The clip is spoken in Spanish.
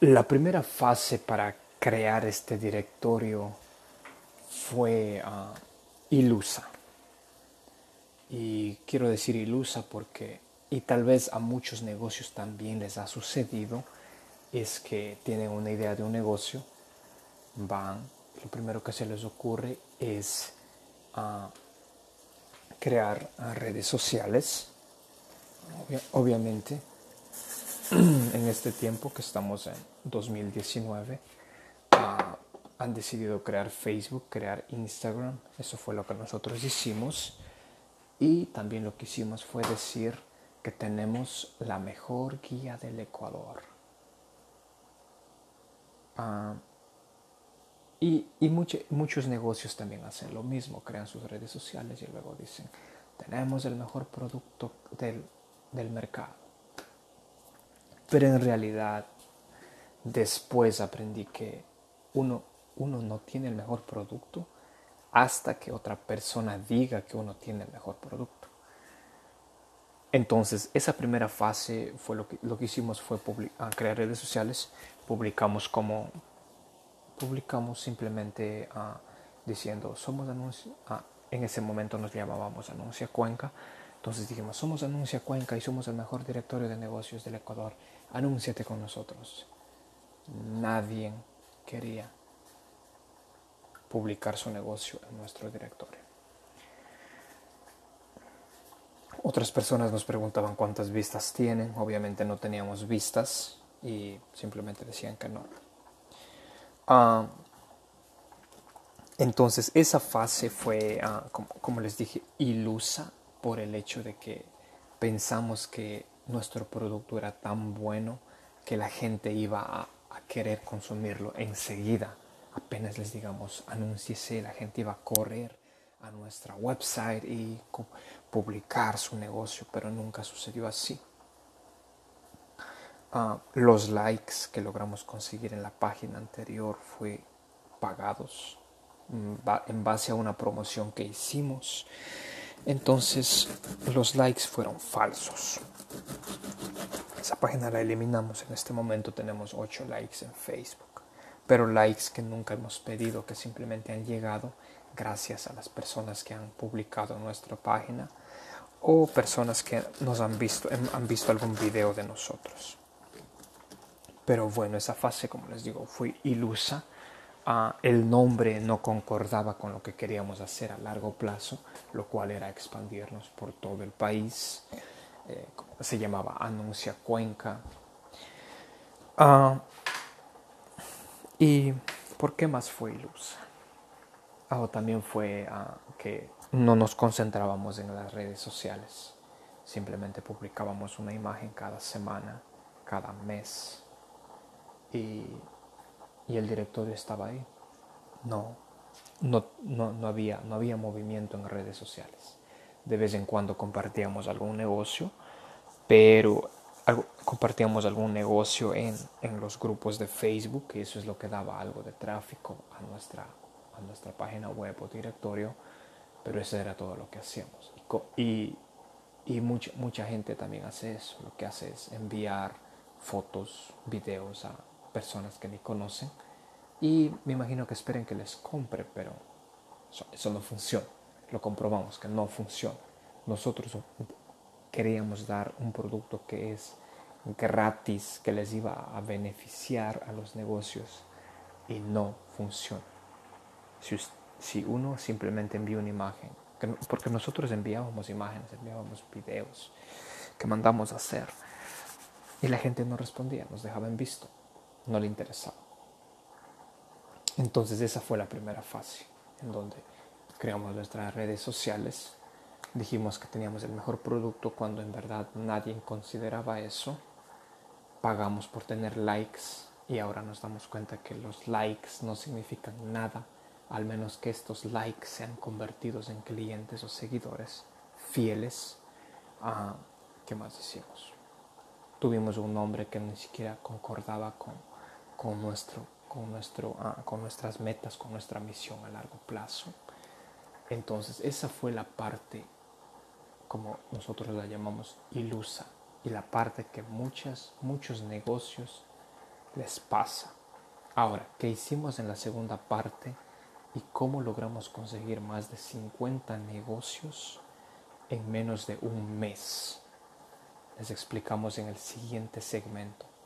La primera fase para crear este directorio fue ah, ilusa. Y quiero decir ilusa porque, y tal vez a muchos negocios también les ha sucedido, es que tienen una idea de un negocio, van, lo primero que se les ocurre es ah, crear ah, redes sociales, obviamente en este tiempo que estamos en 2019, ah, han decidido crear Facebook, crear Instagram. Eso fue lo que nosotros hicimos. Y también lo que hicimos fue decir que tenemos la mejor guía del Ecuador. Ah, y, muchos negocios también hacen lo mismo, crean sus redes sociales y luego dicen, tenemos el mejor producto del mercado pero en realidad después aprendí que uno, uno no tiene el mejor producto hasta que otra persona diga que uno tiene el mejor producto. Entonces, esa primera fase fue lo que, lo que hicimos fue crear redes sociales, publicamos como publicamos simplemente uh, diciendo somos anuncios, ah, en ese momento nos llamábamos Anuncia Cuenca, entonces dijimos somos Anuncia Cuenca y somos el mejor directorio de negocios del Ecuador anúnciate con nosotros. Nadie quería publicar su negocio en nuestro directorio. Otras personas nos preguntaban cuántas vistas tienen. Obviamente no teníamos vistas y simplemente decían que no. Ah, entonces esa fase fue, ah, como les dije, ilusa por el hecho de que pensamos que nuestro producto era tan bueno que la gente iba a, querer consumirlo enseguida. Apenas les digamos, anúnciese, la gente iba a correr a nuestra website y publicar su negocio, pero nunca sucedió así. Ah, los likes que logramos conseguir en la página anterior fue pagados mm, en base a una promoción que hicimos. Entonces los likes fueron falsos. Esa página la eliminamos. En este momento tenemos 8 likes en Facebook. Pero likes que nunca hemos pedido, que simplemente han llegado gracias a las personas que han publicado nuestra página o personas que nos han visto, han visto algún video de nosotros. Pero bueno, esa fase, como les digo, fue ilusa. Ah, el nombre no concordaba con lo que queríamos hacer a largo plazo, lo cual era expandirnos por todo el país. Eh, se llamaba Anuncia Cuenca. Ah, ¿Y por qué más fue luz? Ah, también fue ah, que no nos concentrábamos en las redes sociales, simplemente publicábamos una imagen cada semana, cada mes, y, y el directorio estaba ahí. No, no, no, no, había, no había movimiento en redes sociales de vez en cuando compartíamos algún negocio, pero compartíamos algún negocio en, en, los grupos de Facebook, y eso es lo que daba algo de tráfico a nuestra, a nuestra página web o directorio, pero eso era todo lo que hacíamos. Y, y mucha, mucha gente también hace eso, lo que hace es enviar fotos, videos a personas que ni conocen y me imagino que esperen que les compre, pero eso no funciona lo comprobamos que no funciona. Nosotros queríamos dar un producto que es gratis, que les iba a beneficiar a los negocios y no funciona. Si, uno simplemente envía una imagen, porque nosotros enviábamos imágenes, enviábamos videos que mandamos a hacer y la gente no respondía, nos dejaba en visto, no le interesaba. Entonces esa fue la primera fase en donde creamos nuestras redes sociales, dijimos que teníamos el mejor producto cuando en verdad nadie consideraba eso, pagamos por tener likes y ahora nos damos cuenta que los likes no significan nada, al menos que estos likes sean convertidos en clientes o seguidores fieles. a ¿Qué más decimos? Tuvimos un nombre que ni siquiera concordaba con, con, nuestro, con, nuestro, ah, con nuestras metas, con nuestra misión a largo plazo. Entonces esa fue la parte, como nosotros la llamamos, ilusa, y la parte que muchas, muchos negocios les pasa. Ahora, ¿qué hicimos en la segunda parte y cómo logramos conseguir más de 50 negocios en menos de un mes? Les explicamos en el siguiente segmento.